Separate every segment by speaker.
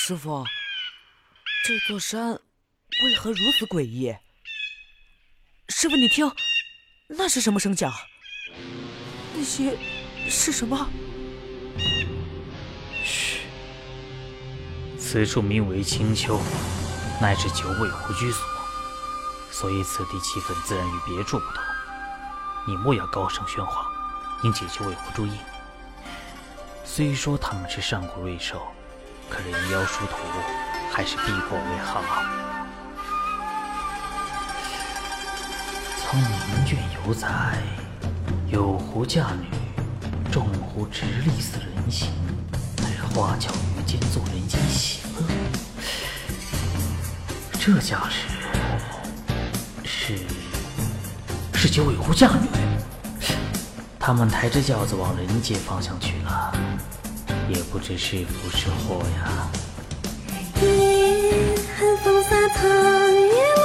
Speaker 1: 师傅，这座山为何如此诡异？师傅，你听，那是什么声响？那些是什么？
Speaker 2: 嘘，此处名为青丘，乃是九尾狐居所，所以此地气氛自然与别处不同。你莫要高声喧哗，引起九尾狐注意。虽说他们是上古瑞兽，可人妖殊途，还是避过为好。苍冥卷有载，有狐嫁女，众狐直立似人形，乃花巧于间，作人间喜乐。这架势是是九尾狐嫁女，他们抬着轿子往人界方向去了，也不知是福是祸呀。
Speaker 3: 夜寒风飒淌，月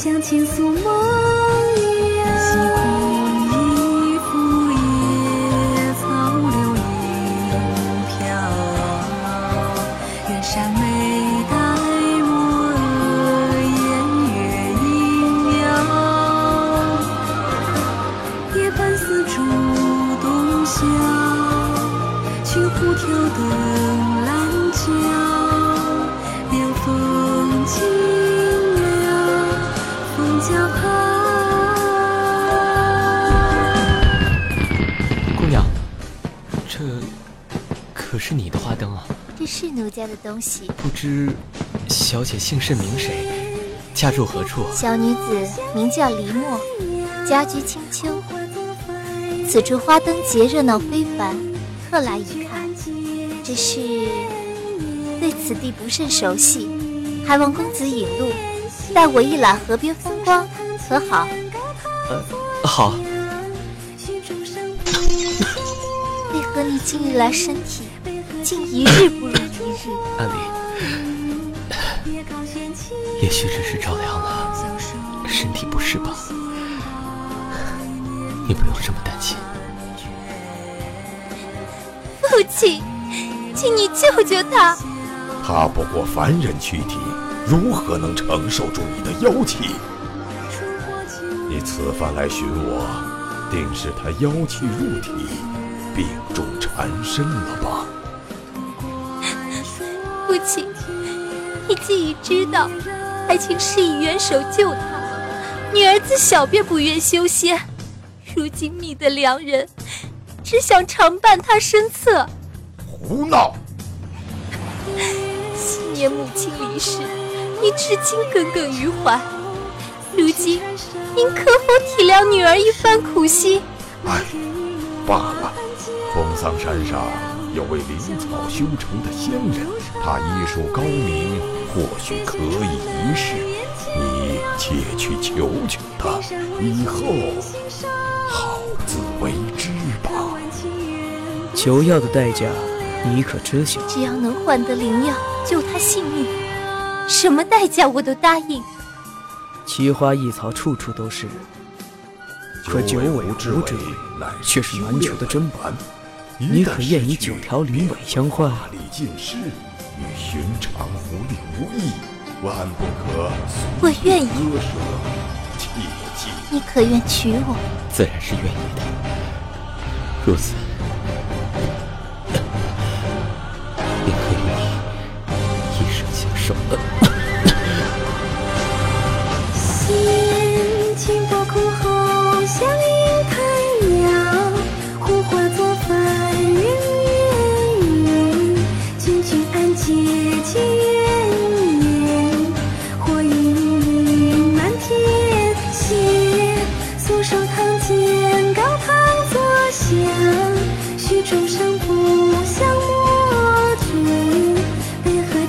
Speaker 3: 向前诉梦
Speaker 4: 可是你的花灯啊？
Speaker 5: 这是奴家的东西。
Speaker 4: 不知小姐姓甚名谁，家住何处？
Speaker 5: 小女子名叫黎墨，家居青丘。此处花灯节热闹非凡，特来一看。只是对此地不甚熟悉，还望公子引路，带我一览河边风光，可好？
Speaker 4: 呃，好。
Speaker 5: 为何你近日来身体竟一日不如一日？
Speaker 4: 阿离，也许只是着凉了，身体不适吧。你不用这么担心。
Speaker 5: 父亲，请你救救他！
Speaker 6: 他不过凡人躯体，如何能承受住你的妖气？你此番来寻我，定是他妖气入体，病重缠身了吧？
Speaker 5: 父亲，你既已知道，还请施以援手救他。女儿自小便不愿修仙，如今觅得良人，只想常伴他身侧。
Speaker 6: 胡闹！
Speaker 5: 昔年母亲离世，你至今耿耿于怀。如今，您可否体谅女儿一番苦心？
Speaker 6: 哎，罢了。风桑山上有位灵草修成的仙人，他医术高明，或许可以一试。你且去求求他，以后好自为之吧。
Speaker 1: 求药的代价，你可知晓？
Speaker 5: 只要能换得灵药，救他性命，什么代价我都答应。
Speaker 1: 奇花异草处处都是，可九尾狐之尾却是难求的珍宝。你可愿以九条灵尾相换？
Speaker 6: 大理尽失，与寻常狐狸无异，万不可。
Speaker 5: 我愿意。
Speaker 6: 割舍，切记。
Speaker 5: 你可愿娶我？
Speaker 4: 自然是愿意的。如此，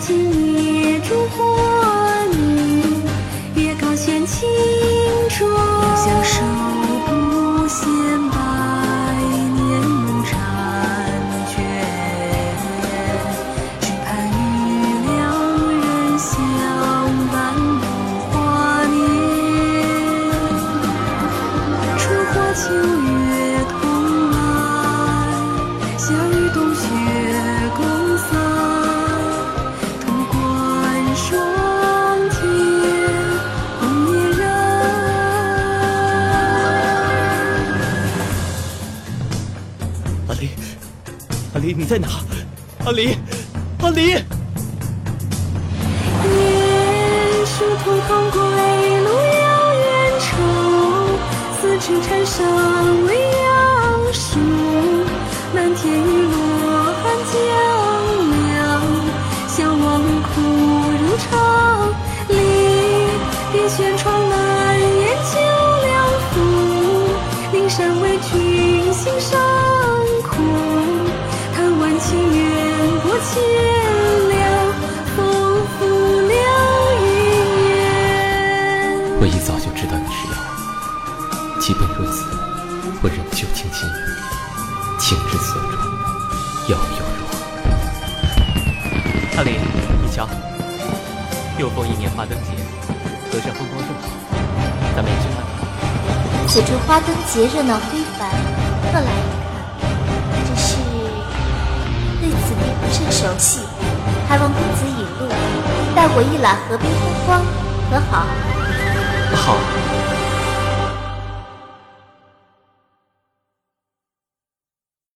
Speaker 3: 今夜烛火明，月高悬，清风相守，不羡百年梦婵娟，只盼与良人相伴度华年。春花秋月同来，夏雨冬雪共三。
Speaker 4: 阿离，你在哪？阿离，阿离！
Speaker 3: 雁书同航归路遥远愁，四尺蝉上未央树，满天雨落寒江凉。相望苦如常，离别轩窗难掩秋凉风。灵山为君心上
Speaker 4: 我一早就知道你是妖，即便如此，我仍旧倾心于你，情之所钟，妖又如何？阿离，你瞧，又逢一年花灯节，河上风光正好，咱们也去看看。
Speaker 5: 此处花灯节热闹非凡，特来甚熟悉，还望公子引路，带我一览河边风光，可好？
Speaker 4: 好，